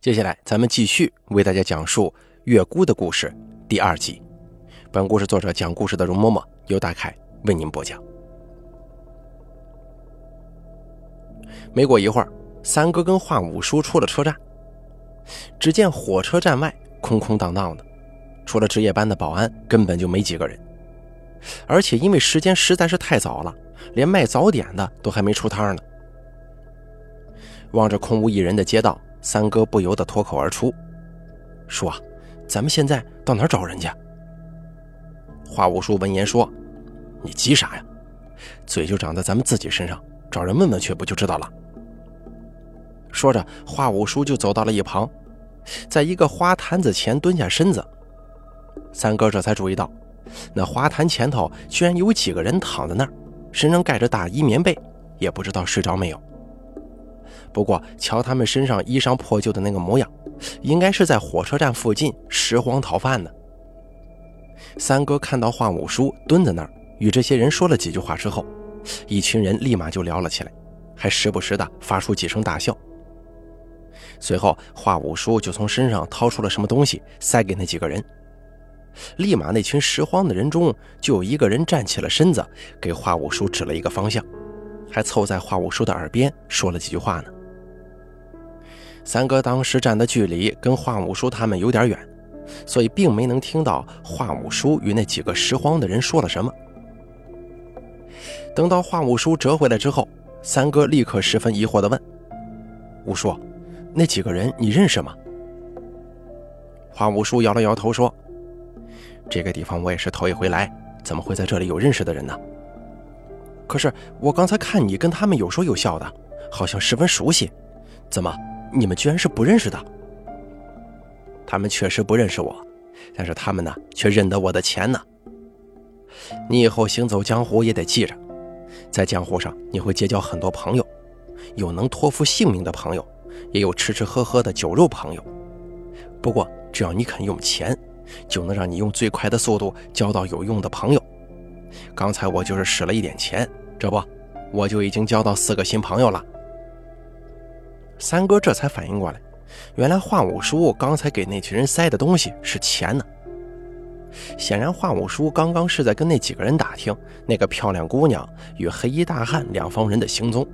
接下来，咱们继续为大家讲述月姑的故事第二集。本故事作者讲故事的容嬷嬷由大凯为您播讲。没过一会儿，三哥跟华五叔出了车站，只见火车站外空空荡荡的，除了值夜班的保安，根本就没几个人。而且因为时间实在是太早了，连卖早点的都还没出摊呢。望着空无一人的街道，三哥不由得脱口而出：“叔啊，咱们现在到哪儿找人家？”华五叔闻言说：“你急啥呀？嘴就长在咱们自己身上，找人问问去不就知道了。”说着，华五叔就走到了一旁，在一个花坛子前蹲下身子。三哥这才注意到，那花坛前头居然有几个人躺在那儿，身上盖着大衣棉被，也不知道睡着没有。不过，瞧他们身上衣裳破旧的那个模样，应该是在火车站附近拾荒讨饭的。三哥看到华五叔蹲在那儿，与这些人说了几句话之后，一群人立马就聊了起来，还时不时的发出几声大笑。随后，华五叔就从身上掏出了什么东西，塞给那几个人。立马，那群拾荒的人中就有一个人站起了身子，给华五叔指了一个方向，还凑在华五叔的耳边说了几句话呢。三哥当时站的距离跟华五叔他们有点远，所以并没能听到华五叔与那几个拾荒的人说了什么。等到华五叔折回来之后，三哥立刻十分疑惑地问：“五叔。”那几个人你认识吗？华五叔摇了摇头说：“这个地方我也是头一回来，怎么会在这里有认识的人呢？可是我刚才看你跟他们有说有笑的，好像十分熟悉，怎么你们居然是不认识的？”他们确实不认识我，但是他们呢却认得我的钱呢。你以后行走江湖也得记着，在江湖上你会结交很多朋友，有能托付性命的朋友。也有吃吃喝喝的酒肉朋友，不过只要你肯用钱，就能让你用最快的速度交到有用的朋友。刚才我就是使了一点钱，这不，我就已经交到四个新朋友了。三哥这才反应过来，原来华五叔刚才给那群人塞的东西是钱呢。显然，华五叔刚刚是在跟那几个人打听那个漂亮姑娘与黑衣大汉两方人的行踪。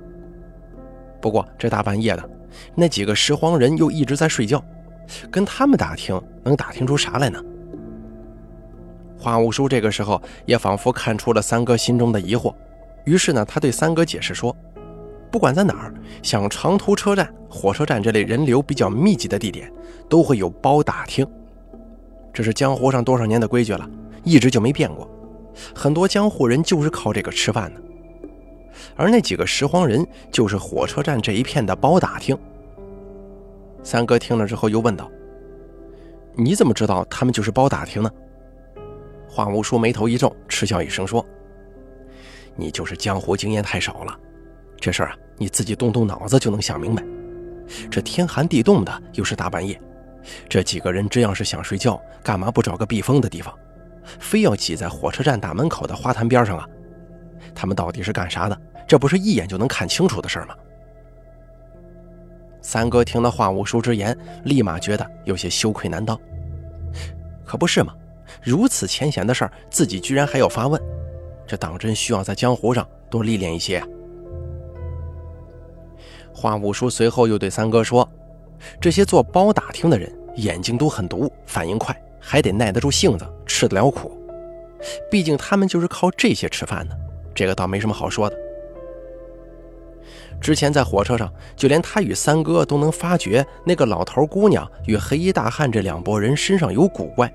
不过这大半夜的。那几个拾荒人又一直在睡觉，跟他们打听能打听出啥来呢？华五叔这个时候也仿佛看出了三哥心中的疑惑，于是呢，他对三哥解释说：“不管在哪儿，像长途车站、火车站这类人流比较密集的地点，都会有包打听。这是江湖上多少年的规矩了，一直就没变过。很多江湖人就是靠这个吃饭的。”而那几个拾荒人就是火车站这一片的包打听。三哥听了之后又问道：“你怎么知道他们就是包打听呢？”华无叔眉头一皱，嗤笑一声说：“你就是江湖经验太少了，这事儿啊，你自己动动脑子就能想明白。这天寒地冻的，又是大半夜，这几个人真要是想睡觉，干嘛不找个避风的地方，非要挤在火车站大门口的花坛边上啊？他们到底是干啥的？”这不是一眼就能看清楚的事儿吗？三哥听了华五叔之言，立马觉得有些羞愧难当。可不是嘛，如此浅显的事儿，自己居然还要发问，这当真需要在江湖上多历练一些。花五叔随后又对三哥说：“这些做包打听的人，眼睛都很毒，反应快，还得耐得住性子，吃得了苦。毕竟他们就是靠这些吃饭的，这个倒没什么好说的。”之前在火车上，就连他与三哥都能发觉那个老头姑娘与黑衣大汉这两拨人身上有古怪，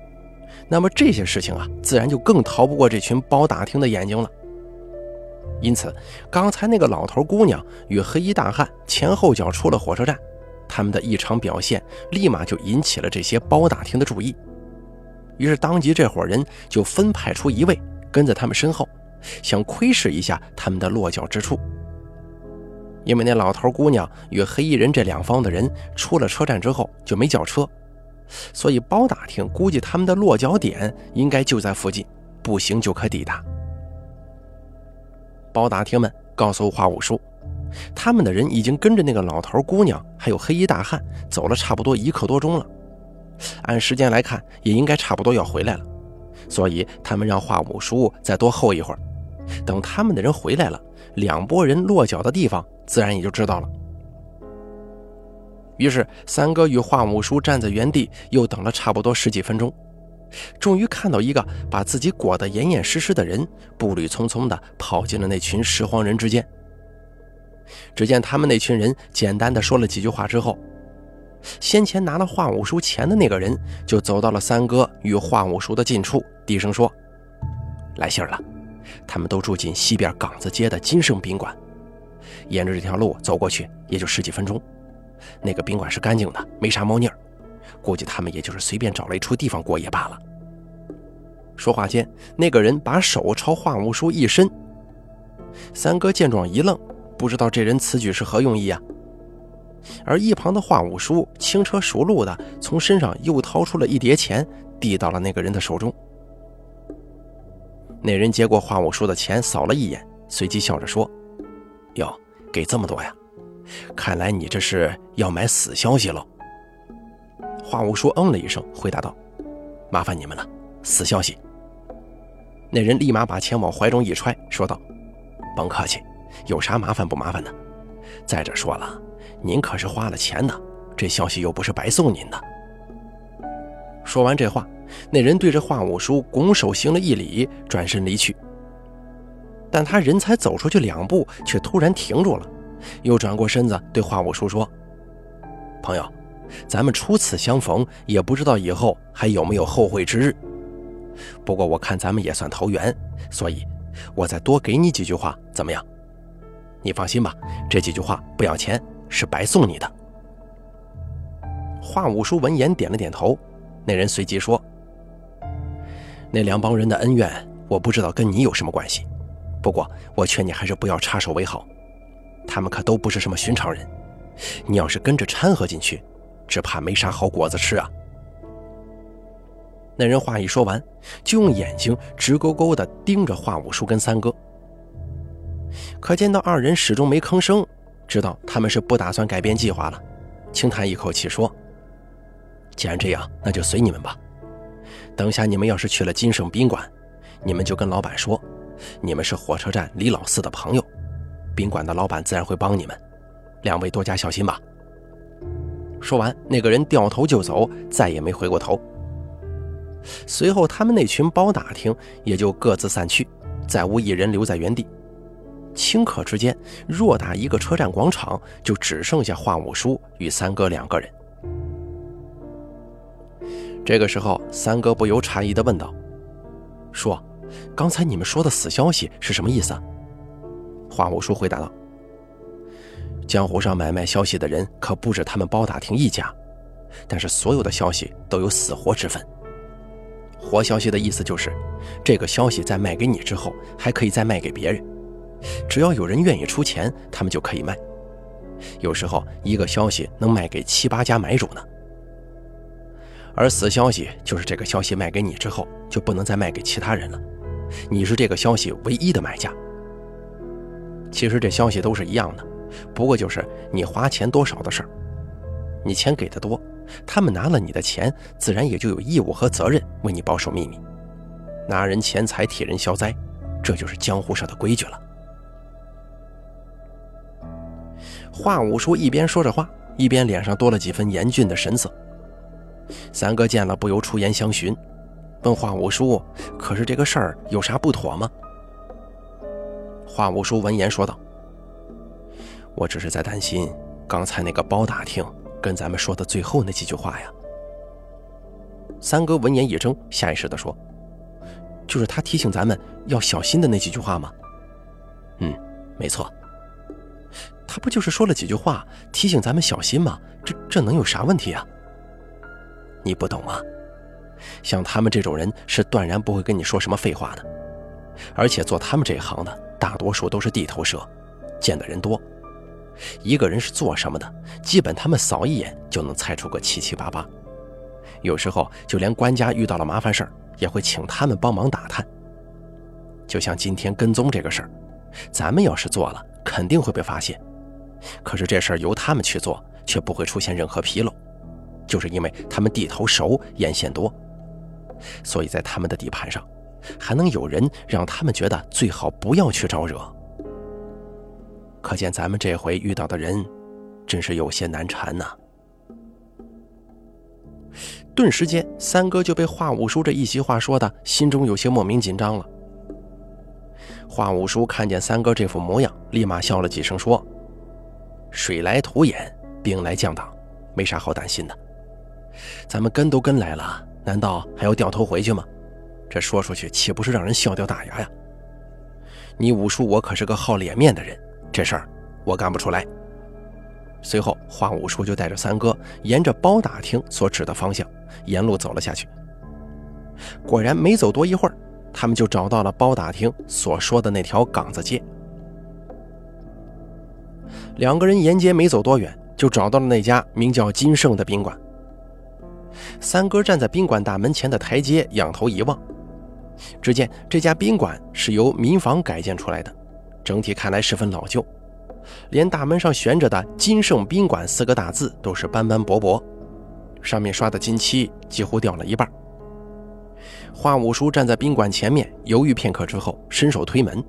那么这些事情啊，自然就更逃不过这群包打听的眼睛了。因此，刚才那个老头姑娘与黑衣大汉前后脚出了火车站，他们的异常表现立马就引起了这些包打听的注意。于是，当即这伙人就分派出一位跟在他们身后，想窥视一下他们的落脚之处。因为那老头姑娘与黑衣人这两方的人出了车站之后就没叫车，所以包打听估计他们的落脚点应该就在附近，步行就可抵达。包打听们告诉华五叔，他们的人已经跟着那个老头、姑娘还有黑衣大汉走了差不多一刻多钟了。按时间来看，也应该差不多要回来了。所以他们让华五叔再多候一会儿，等他们的人回来了，两拨人落脚的地方自然也就知道了。于是三哥与华五叔站在原地，又等了差不多十几分钟，终于看到一个把自己裹得严严实实的人，步履匆匆地跑进了那群拾荒人之间。只见他们那群人简单的说了几句话之后，先前拿了华五叔钱的那个人就走到了三哥与华五叔的近处，低声说：“来信了，他们都住进西边岗子街的金盛宾馆，沿着这条路走过去也就十几分钟。那个宾馆是干净的，没啥猫腻儿，估计他们也就是随便找了一处地方过夜罢了。”说话间，那个人把手朝华五叔一伸，三哥见状一愣。不知道这人此举是何用意啊？而一旁的华五叔轻车熟路的从身上又掏出了一叠钱，递到了那个人的手中。那人接过华五叔的钱，扫了一眼，随即笑着说：“哟，给这么多呀？看来你这是要买死消息喽。”华五叔嗯了一声，回答道：“麻烦你们了，死消息。”那人立马把钱往怀中一揣，说道：“甭客气。”有啥麻烦不麻烦的？再者说了，您可是花了钱的，这消息又不是白送您的。说完这话，那人对着华五叔拱手行了一礼，转身离去。但他人才走出去两步，却突然停住了，又转过身子对华五叔说：“朋友，咱们初次相逢，也不知道以后还有没有后会之日。不过我看咱们也算投缘，所以，我再多给你几句话，怎么样？”你放心吧，这几句话不要钱，是白送你的。华五叔闻言点了点头，那人随即说：“那两帮人的恩怨，我不知道跟你有什么关系，不过我劝你还是不要插手为好。他们可都不是什么寻常人，你要是跟着掺和进去，只怕没啥好果子吃啊。”那人话一说完，就用眼睛直勾勾地盯着华五叔跟三哥。可见到二人始终没吭声，知道他们是不打算改变计划了，轻叹一口气说：“既然这样，那就随你们吧。等下你们要是去了金盛宾馆，你们就跟老板说，你们是火车站李老四的朋友，宾馆的老板自然会帮你们。两位多加小心吧。”说完，那个人掉头就走，再也没回过头。随后，他们那群包打听也就各自散去，再无一人留在原地。顷刻之间，偌大一个车站广场就只剩下华五叔与三哥两个人。这个时候，三哥不由诧异地问道：“叔，刚才你们说的死消息是什么意思？”华五叔回答道：“江湖上买卖消息的人可不止他们包打听一家，但是所有的消息都有死活之分。活消息的意思就是，这个消息在卖给你之后，还可以再卖给别人。”只要有人愿意出钱，他们就可以卖。有时候一个消息能卖给七八家买主呢。而死消息就是这个消息卖给你之后，就不能再卖给其他人了。你是这个消息唯一的买家。其实这消息都是一样的，不过就是你花钱多少的事儿。你钱给的多，他们拿了你的钱，自然也就有义务和责任为你保守秘密，拿人钱财替人消灾，这就是江湖上的规矩了。华五叔一边说着话，一边脸上多了几分严峻的神色。三哥见了，不由出言相询，问华五叔：“可是这个事儿有啥不妥吗？”华五叔闻言说道：“我只是在担心刚才那个包打听跟咱们说的最后那几句话呀。”三哥闻言一怔，下意识地说：“就是他提醒咱们要小心的那几句话吗？”“嗯，没错。”他不就是说了几句话，提醒咱们小心吗？这这能有啥问题啊？你不懂啊，像他们这种人是断然不会跟你说什么废话的，而且做他们这一行的大多数都是地头蛇，见的人多，一个人是做什么的，基本他们扫一眼就能猜出个七七八八。有时候就连官家遇到了麻烦事儿，也会请他们帮忙打探。就像今天跟踪这个事儿，咱们要是做了，肯定会被发现。可是这事儿由他们去做，却不会出现任何纰漏，就是因为他们地头熟，眼线多，所以在他们的地盘上，还能有人让他们觉得最好不要去招惹。可见咱们这回遇到的人，真是有些难缠呐。顿时间，三哥就被华五叔这一席话说的，心中有些莫名紧张了。华五叔看见三哥这副模样，立马笑了几声，说：“水来土掩，兵来将挡，没啥好担心的。咱们跟都跟来了，难道还要掉头回去吗？这说出去岂不是让人笑掉大牙呀？你五叔我可是个好脸面的人，这事儿我干不出来。”随后，华五叔就带着三哥沿着包打听所指的方向，沿路走了下去。果然，没走多一会儿，他们就找到了包打听所说的那条岗子街。两个人沿街没走多远，就找到了那家名叫金盛的宾馆。三哥站在宾馆大门前的台阶，仰头一望，只见这家宾馆是由民房改建出来的，整体看来十分老旧。连大门上悬着的“金盛宾馆”四个大字都是斑斑驳驳，上面刷的金漆几乎掉了一半。华五叔站在宾馆前面，犹豫片刻之后，伸手推门，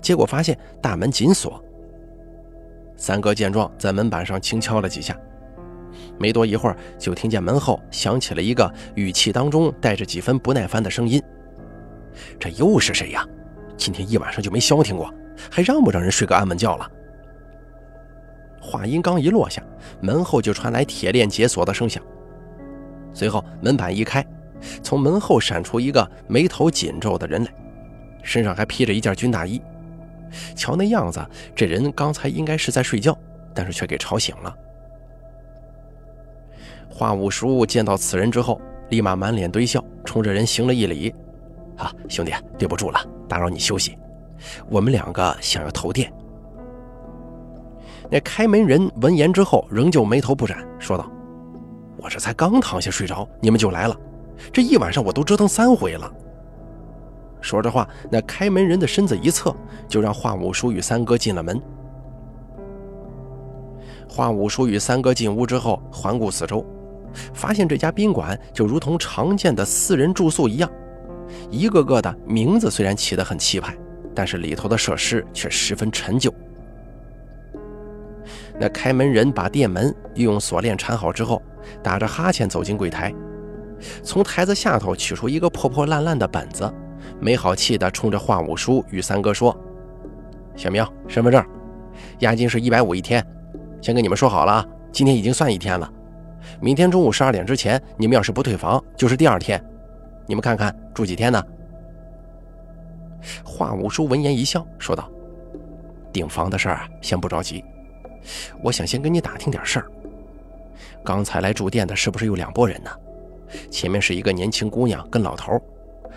结果发现大门紧锁。三哥见状，在门板上轻敲了几下，没多一会儿，就听见门后响起了一个语气当中带着几分不耐烦的声音：“这又是谁呀？今天一晚上就没消停过，还让不让人睡个安稳觉了？”话音刚一落下，门后就传来铁链解锁的声响。随后门板一开，从门后闪出一个眉头紧皱的人来，身上还披着一件军大衣。瞧那样子，这人刚才应该是在睡觉，但是却给吵醒了。华五叔见到此人之后，立马满脸堆笑，冲着人行了一礼：“啊，兄弟，对不住了，打扰你休息。我们两个想要投店。”那开门人闻言之后，仍旧眉头不展，说道：“我这才刚躺下睡着，你们就来了。这一晚上我都折腾三回了。”说着话，那开门人的身子一侧，就让华五叔与三哥进了门。华五叔与三哥进屋之后，环顾四周，发现这家宾馆就如同常见的私人住宿一样，一个个的名字虽然起得很气派，但是里头的设施却十分陈旧。那开门人把店门用锁链缠好之后，打着哈欠走进柜台，从台子下头取出一个破破烂烂的本子，没好气地冲着华五叔与三哥说：“小明，身份证，押金是一百五一天，先跟你们说好了啊，今天已经算一天了，明天中午十二点之前，你们要是不退房，就是第二天。你们看看住几天呢？”华五叔闻言一笑，说道：“订房的事儿啊先不着急。”我想先跟你打听点事儿。刚才来住店的是不是有两拨人呢？前面是一个年轻姑娘跟老头，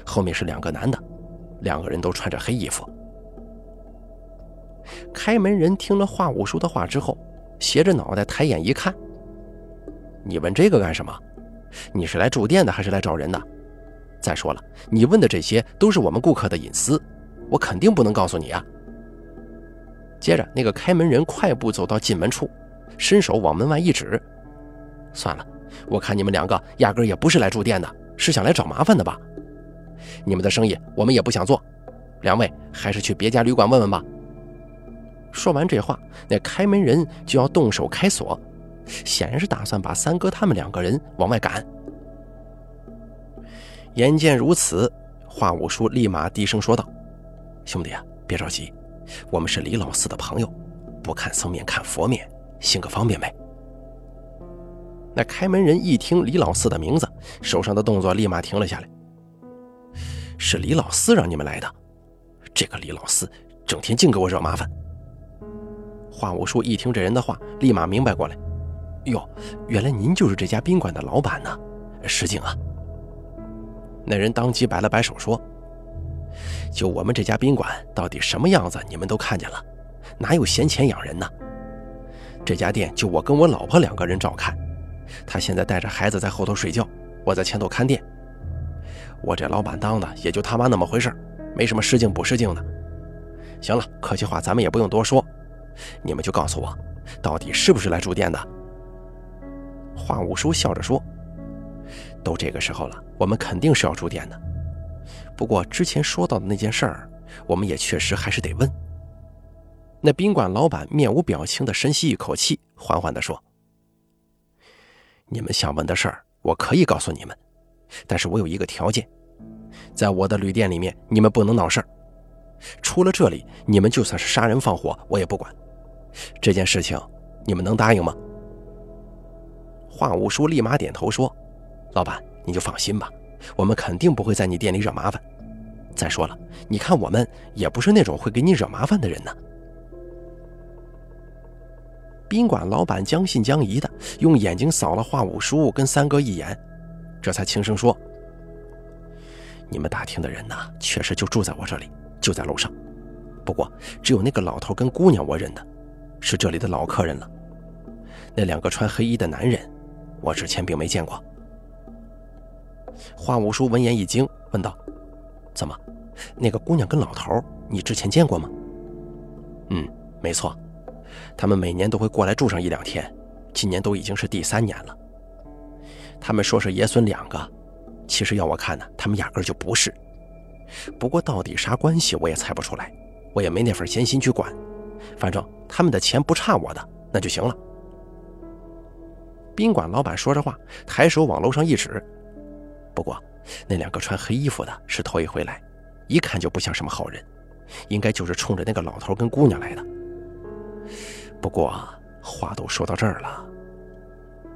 后面是两个男的，两个人都穿着黑衣服。开门人听了华五叔的话之后，斜着脑袋抬眼一看：“你问这个干什么？你是来住店的还是来找人的？再说了，你问的这些都是我们顾客的隐私，我肯定不能告诉你啊。”接着，那个开门人快步走到进门处，伸手往门外一指：“算了，我看你们两个压根也不是来住店的，是想来找麻烦的吧？你们的生意我们也不想做，两位还是去别家旅馆问问吧。”说完这话，那开门人就要动手开锁，显然是打算把三哥他们两个人往外赶。眼见如此，华五叔立马低声说道：“兄弟啊，别着急。”我们是李老四的朋友，不看僧面看佛面，行个方便呗。那开门人一听李老四的名字，手上的动作立马停了下来。是李老四让你们来的？这个李老四整天净给我惹麻烦。华五叔一听这人的话，立马明白过来。哟，原来您就是这家宾馆的老板呢，石敬啊。那人当即摆了摆手说。就我们这家宾馆到底什么样子，你们都看见了，哪有闲钱养人呢？这家店就我跟我老婆两个人照看，他现在带着孩子在后头睡觉，我在前头看店。我这老板当的也就他妈那么回事没什么失敬不失敬的。行了，客气话咱们也不用多说，你们就告诉我，到底是不是来住店的？华五叔笑着说：“都这个时候了，我们肯定是要住店的。不过之前说到的那件事儿，我们也确实还是得问。”那宾馆老板面无表情地深吸一口气，缓缓地说：“你们想问的事儿，我可以告诉你们，但是我有一个条件，在我的旅店里面，你们不能闹事儿。出了这里，你们就算是杀人放火，我也不管。这件事情，你们能答应吗？”华五叔立马点头说：“老板，你就放心吧，我们肯定不会在你店里惹麻烦。再说了，你看我们也不是那种会给你惹麻烦的人呢。”宾馆老板将信将疑的用眼睛扫了华五叔跟三哥一眼，这才轻声说：“你们打听的人呢，确实就住在我这里，就在楼上。不过只有那个老头跟姑娘我认得，是这里的老客人了。那两个穿黑衣的男人，我之前并没见过。”华五叔闻言一惊，问道：“怎么，那个姑娘跟老头，你之前见过吗？”“嗯，没错。”他们每年都会过来住上一两天，今年都已经是第三年了。他们说是爷孙两个，其实要我看呢，他们压根就不是。不过到底啥关系我也猜不出来，我也没那份闲心去管。反正他们的钱不差我的，那就行了。宾馆老板说着话，抬手往楼上一指。不过那两个穿黑衣服的是头一回来，一看就不像什么好人，应该就是冲着那个老头跟姑娘来的。不过话都说到这儿了，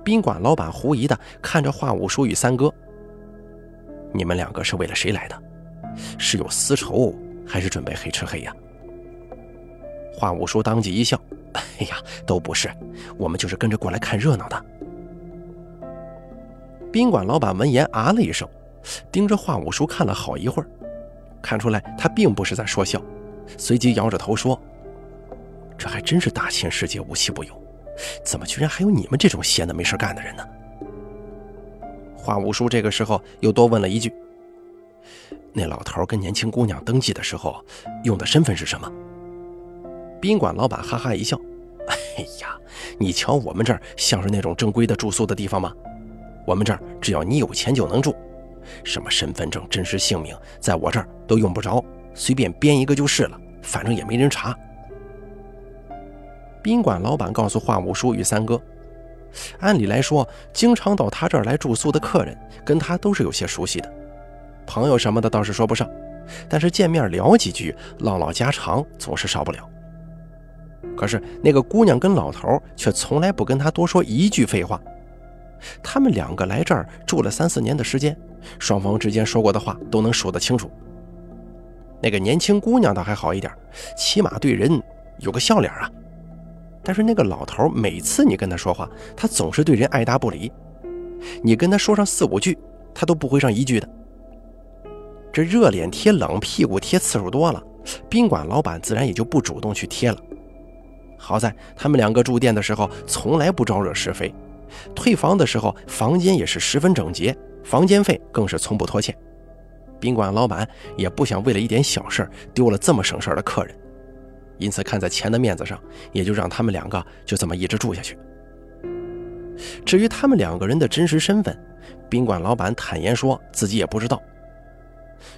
宾馆老板狐疑的看着华五叔与三哥：“你们两个是为了谁来的？是有私仇，还是准备黑吃黑呀？”华五叔当即一笑：“哎呀，都不是，我们就是跟着过来看热闹的。”宾馆老板闻言啊了一声，盯着华五叔看了好一会儿，看出来他并不是在说笑，随即摇着头说。这还真是大千世界无奇不有，怎么居然还有你们这种闲的没事干的人呢？华五叔这个时候又多问了一句：“那老头跟年轻姑娘登记的时候用的身份是什么？”宾馆老板哈哈一笑：“哎呀，你瞧我们这儿像是那种正规的住宿的地方吗？我们这儿只要你有钱就能住，什么身份证、真实姓名，在我这儿都用不着，随便编一个就是了，反正也没人查。”宾馆老板告诉华五叔与三哥：“按理来说，经常到他这儿来住宿的客人，跟他都是有些熟悉的，朋友什么的倒是说不上，但是见面聊几句，唠唠家常总是少不了。可是那个姑娘跟老头却从来不跟他多说一句废话。他们两个来这儿住了三四年的时间，双方之间说过的话都能说得清楚。那个年轻姑娘倒还好一点，起码对人有个笑脸啊。”但是那个老头每次你跟他说话，他总是对人爱答不理。你跟他说上四五句，他都不回上一句的。这热脸贴冷屁股贴次数多了，宾馆老板自然也就不主动去贴了。好在他们两个住店的时候从来不招惹是非，退房的时候房间也是十分整洁，房间费更是从不拖欠。宾馆老板也不想为了一点小事丢了这么省事的客人。因此，看在钱的面子上，也就让他们两个就这么一直住下去。至于他们两个人的真实身份，宾馆老板坦言说自己也不知道。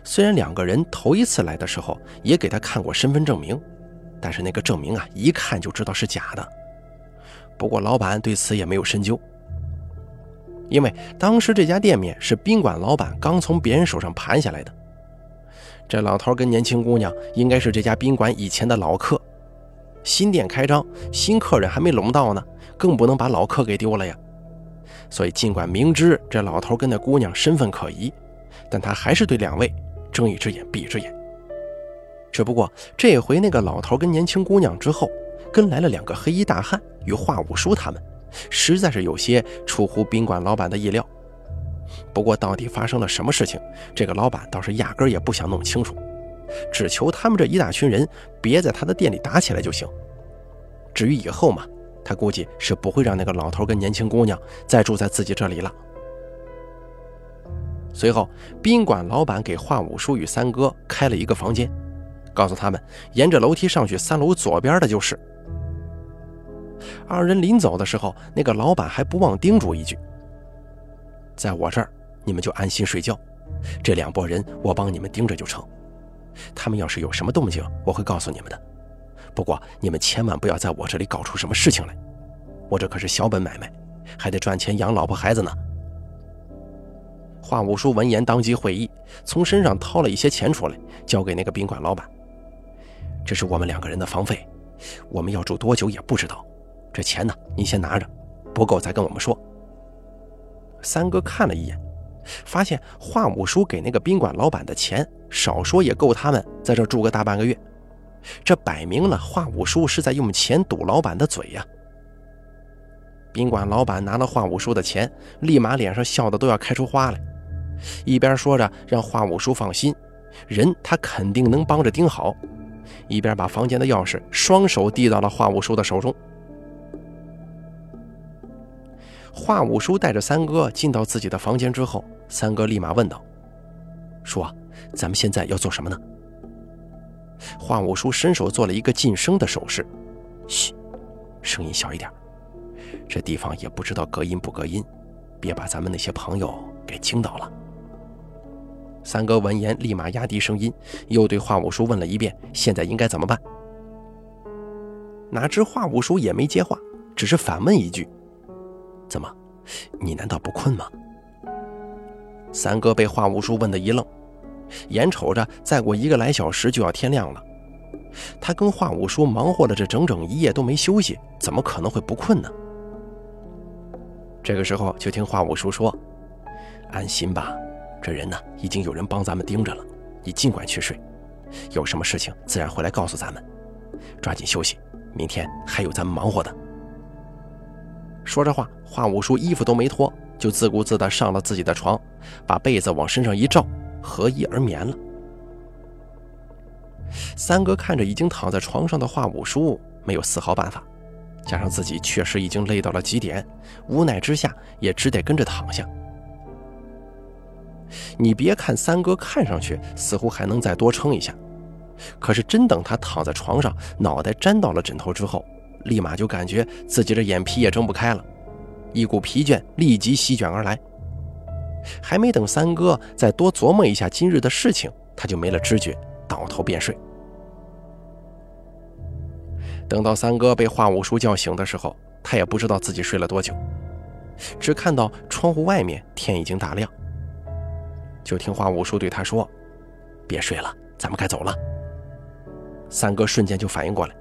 虽然两个人头一次来的时候也给他看过身份证明，但是那个证明啊，一看就知道是假的。不过老板对此也没有深究，因为当时这家店面是宾馆老板刚从别人手上盘下来的。这老头跟年轻姑娘应该是这家宾馆以前的老客，新店开张，新客人还没拢到呢，更不能把老客给丢了呀。所以，尽管明知这老头跟那姑娘身份可疑，但他还是对两位睁一只眼闭一只眼。只不过这回那个老头跟年轻姑娘之后，跟来了两个黑衣大汉与华五叔他们，实在是有些出乎宾馆老板的意料。不过，到底发生了什么事情，这个老板倒是压根也不想弄清楚，只求他们这一大群人别在他的店里打起来就行。至于以后嘛，他估计是不会让那个老头跟年轻姑娘再住在自己这里了。随后，宾馆老板给华五叔与三哥开了一个房间，告诉他们沿着楼梯上去三楼左边的就是。二人临走的时候，那个老板还不忘叮嘱一句：“在我这儿，你们就安心睡觉。这两拨人，我帮你们盯着就成。他们要是有什么动静，我会告诉你们的。不过你们千万不要在我这里搞出什么事情来。我这可是小本买卖，还得赚钱养老婆孩子呢。”华五叔闻言当即会意，从身上掏了一些钱出来，交给那个宾馆老板：“这是我们两个人的房费，我们要住多久也不知道。这钱呢，您先拿着，不够再跟我们说。”三哥看了一眼，发现华五叔给那个宾馆老板的钱，少说也够他们在这住个大半个月。这摆明了华五叔是在用钱堵老板的嘴呀。宾馆老板拿了华五叔的钱，立马脸上笑得都要开出花来。一边说着让华五叔放心，人他肯定能帮着盯好，一边把房间的钥匙双手递到了华五叔的手中。华五叔带着三哥进到自己的房间之后，三哥立马问道：“叔，咱们现在要做什么呢？”华五叔伸手做了一个噤声的手势：“嘘，声音小一点，这地方也不知道隔音不隔音，别把咱们那些朋友给惊到了。”三哥闻言，立马压低声音，又对华五叔问了一遍：“现在应该怎么办？”哪知华五叔也没接话，只是反问一句：“怎么？你难道不困吗？”三哥被华五叔问的一愣，眼瞅着再过一个来小时就要天亮了，他跟华五叔忙活了这整整一夜都没休息，怎么可能会不困呢？这个时候，就听华五叔说：“安心吧。”这人呢，已经有人帮咱们盯着了，你尽管去睡，有什么事情自然会来告诉咱们。抓紧休息，明天还有咱们忙活的。说着话，华五叔衣服都没脱，就自顾自地上了自己的床，把被子往身上一罩，合衣而眠了。三哥看着已经躺在床上的华五叔，没有丝毫办法，加上自己确实已经累到了极点，无奈之下也只得跟着躺下。你别看三哥看上去似乎还能再多撑一下，可是真等他躺在床上，脑袋沾到了枕头之后，立马就感觉自己的眼皮也睁不开了，一股疲倦立即席卷而来。还没等三哥再多琢磨一下今日的事情，他就没了知觉，倒头便睡。等到三哥被华五叔叫醒的时候，他也不知道自己睡了多久，只看到窗户外面天已经大亮。就听华五叔对他说：“别睡了，咱们该走了。”三哥瞬间就反应过来，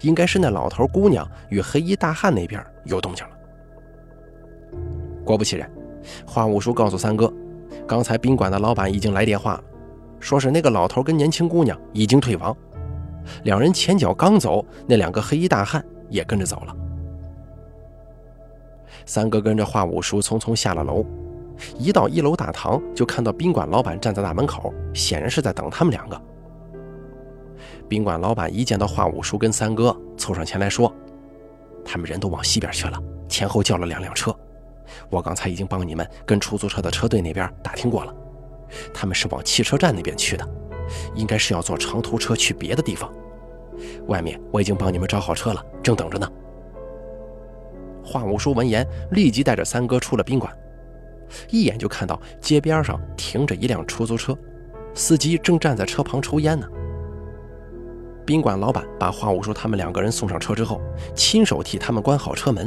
应该是那老头姑娘与黑衣大汉那边有动静了。果不其然，华五叔告诉三哥，刚才宾馆的老板已经来电话了，说是那个老头跟年轻姑娘已经退房，两人前脚刚走，那两个黑衣大汉也跟着走了。三哥跟着华五叔匆匆下了楼。一到一楼大堂，就看到宾馆老板站在大门口，显然是在等他们两个。宾馆老板一见到华五叔跟三哥，凑上前来说：“他们人都往西边去了，前后叫了两辆车。我刚才已经帮你们跟出租车的车队那边打听过了，他们是往汽车站那边去的，应该是要坐长途车去别的地方。外面我已经帮你们找好车了，正等着呢。”华五叔闻言，立即带着三哥出了宾馆。一眼就看到街边上停着一辆出租车，司机正站在车旁抽烟呢。宾馆老板把华五叔他们两个人送上车之后，亲手替他们关好车门，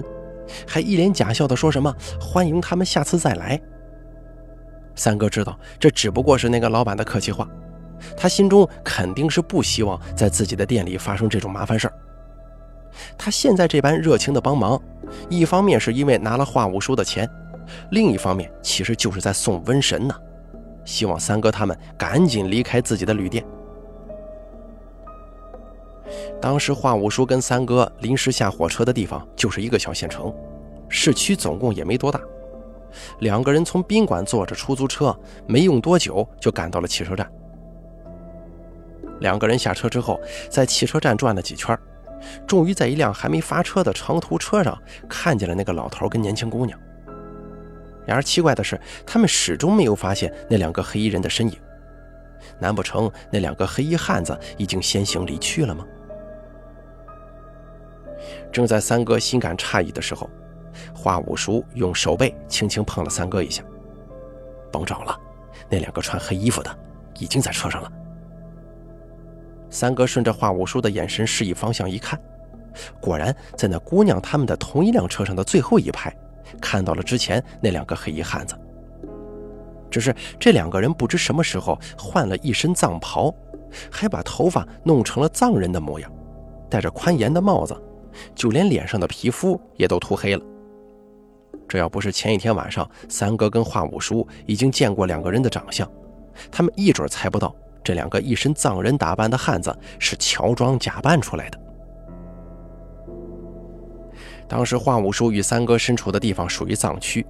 还一脸假笑的说什么“欢迎他们下次再来”。三哥知道这只不过是那个老板的客气话，他心中肯定是不希望在自己的店里发生这种麻烦事儿。他现在这般热情的帮忙，一方面是因为拿了华五叔的钱。另一方面，其实就是在送瘟神呢，希望三哥他们赶紧离开自己的旅店。当时华五叔跟三哥临时下火车的地方就是一个小县城，市区总共也没多大。两个人从宾馆坐着出租车，没用多久就赶到了汽车站。两个人下车之后，在汽车站转了几圈，终于在一辆还没发车的长途车上看见了那个老头跟年轻姑娘。然而奇怪的是，他们始终没有发现那两个黑衣人的身影。难不成那两个黑衣汉子已经先行离去了吗？正在三哥心感诧异的时候，华五叔用手背轻轻碰了三哥一下。甭找了，那两个穿黑衣服的已经在车上了。三哥顺着华五叔的眼神示意方向一看，果然在那姑娘他们的同一辆车上的最后一排，看到了之前那两个黑衣汉子。只是这两个人不知什么时候换了一身藏袍，还把头发弄成了藏人的模样，戴着宽檐的帽子，就连脸上的皮肤也都涂黑了。这要不是前一天晚上三哥跟华五叔已经见过两个人的长相，他们一准猜不到这两个一身藏人打扮的汉子是乔装假扮出来的。当时华五叔与三哥身处的地方属于藏区，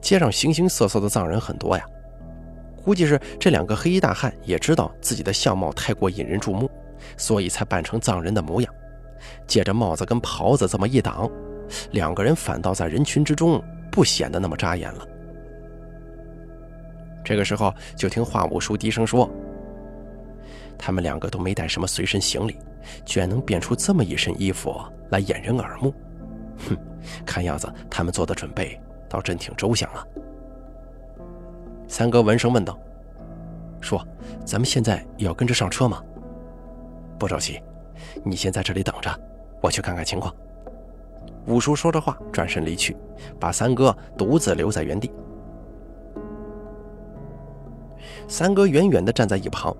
街上形形色色的藏人很多呀。估计是这两个黑衣大汉也知道自己的相貌太过引人注目，所以才扮成藏人的模样，借着帽子跟袍子这么一挡。两个人反倒在人群之中不显得那么扎眼了。这个时候，就听华五叔低声说：“他们两个都没带什么随身行李，居然能变出这么一身衣服来掩人耳目。哼，看样子他们做的准备倒真挺周详啊。”三哥闻声问道：“说，咱们现在也要跟着上车吗？”“不着急，你先在这里等着，我去看看情况。”五叔说着话，转身离去，把三哥独自留在原地。三哥远远地站在一旁，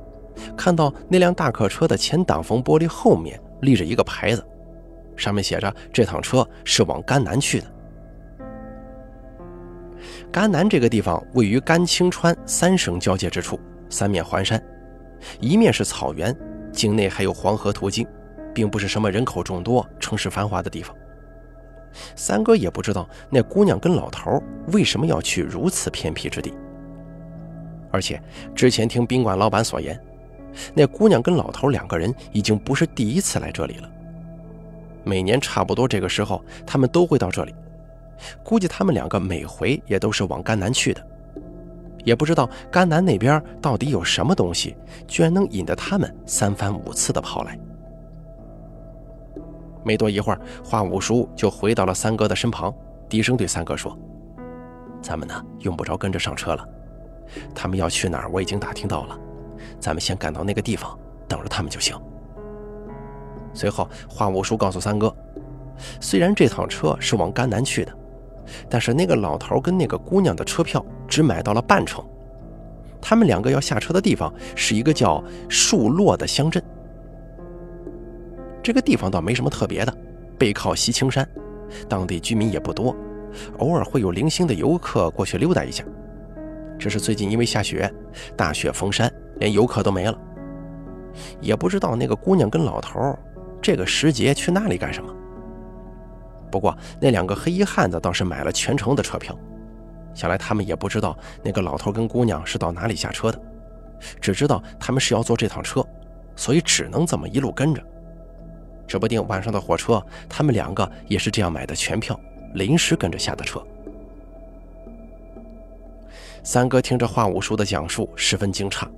看到那辆大客车的前挡风玻璃后面立着一个牌子，上面写着：“这趟车是往甘南去的。”甘南这个地方位于甘青川三省交界之处，三面环山，一面是草原，境内还有黄河途经，并不是什么人口众多、城市繁华的地方。三哥也不知道那姑娘跟老头为什么要去如此偏僻之地，而且之前听宾馆老板所言，那姑娘跟老头两个人已经不是第一次来这里了。每年差不多这个时候，他们都会到这里，估计他们两个每回也都是往甘南去的，也不知道甘南那边到底有什么东西，居然能引得他们三番五次的跑来。没多一会儿，华五叔就回到了三哥的身旁，低声对三哥说：“咱们呢，用不着跟着上车了。他们要去哪儿，我已经打听到了。咱们先赶到那个地方，等着他们就行。”随后，华五叔告诉三哥：“虽然这趟车是往甘南去的，但是那个老头跟那个姑娘的车票只买到了半程。他们两个要下车的地方是一个叫树落的乡镇。”这个地方倒没什么特别的，背靠西青山，当地居民也不多，偶尔会有零星的游客过去溜达一下。只是最近因为下雪，大雪封山，连游客都没了。也不知道那个姑娘跟老头这个时节去那里干什么。不过那两个黑衣汉子倒是买了全程的车票，想来他们也不知道那个老头跟姑娘是到哪里下车的，只知道他们是要坐这趟车，所以只能这么一路跟着。指不定晚上的火车，他们两个也是这样买的全票，临时跟着下的车。三哥听着华五叔的讲述，十分惊诧，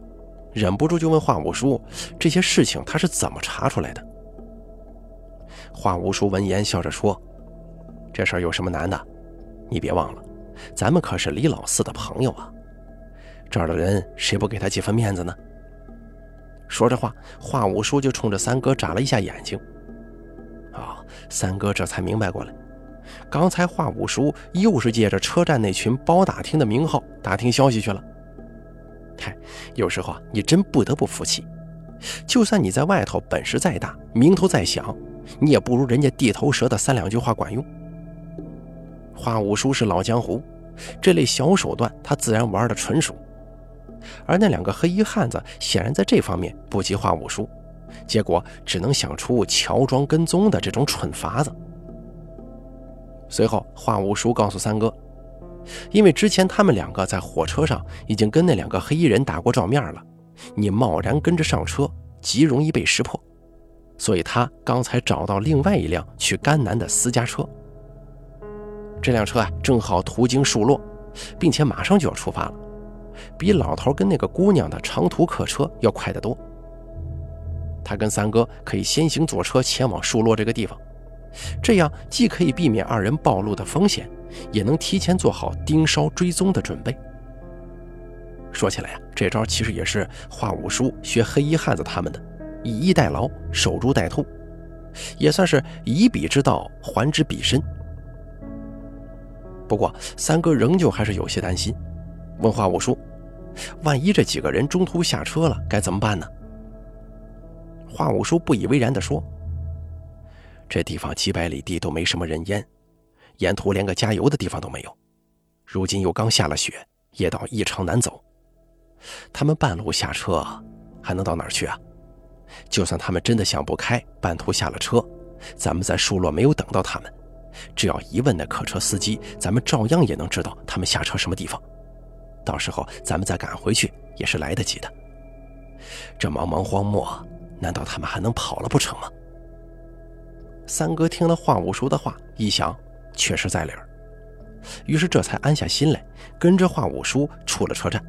忍不住就问华五叔：“这些事情他是怎么查出来的？”华五叔闻言笑着说：“这事儿有什么难的？你别忘了，咱们可是李老四的朋友啊，这儿的人谁不给他几分面子呢？”说着话，华五叔就冲着三哥眨了一下眼睛。啊！三哥这才明白过来，刚才华五叔又是借着车站那群包打听的名号打听消息去了。嗨，有时候啊，你真不得不服气，就算你在外头本事再大，名头再响，你也不如人家地头蛇的三两句话管用。华五叔是老江湖，这类小手段他自然玩的纯熟，而那两个黑衣汉子显然在这方面不及华五叔。结果只能想出乔装跟踪的这种蠢法子。随后，华五叔告诉三哥，因为之前他们两个在火车上已经跟那两个黑衣人打过照面了，你贸然跟着上车，极容易被识破，所以他刚才找到另外一辆去甘南的私家车。这辆车啊，正好途经树落，并且马上就要出发了，比老头跟那个姑娘的长途客车要快得多。他跟三哥可以先行坐车前往树落这个地方，这样既可以避免二人暴露的风险，也能提前做好盯梢追踪的准备。说起来呀，这招其实也是华五叔学黑衣汉子他们的，以逸待劳，守株待兔，也算是以彼之道还之彼身。不过三哥仍旧还是有些担心，问华五叔：“万一这几个人中途下车了，该怎么办呢？”华五叔不以为然地说：“这地方几百里地都没什么人烟，沿途连个加油的地方都没有，如今又刚下了雪，夜道异常难走。”他们半路下车，还能到哪儿去啊？就算他们真的想不开，半途下了车，咱们在树落没有等到他们，只要一问那客车司机，咱们照样也能知道他们下车什么地方。到时候咱们再赶回去也是来得及的。这茫茫荒漠，难道他们还能跑了不成吗？三哥听了华五叔的话，一想，确实在理儿，于是这才安下心来，跟着华五叔出了车站。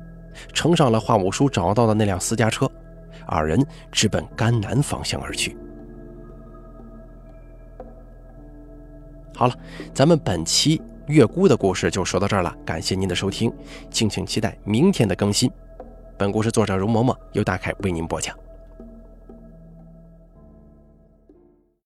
乘上了华五叔找到的那辆私家车，二人直奔甘南方向而去。好了，咱们本期月姑的故事就说到这儿了，感谢您的收听，敬请期待明天的更新。本故事作者容嬷嬷由大凯为您播讲。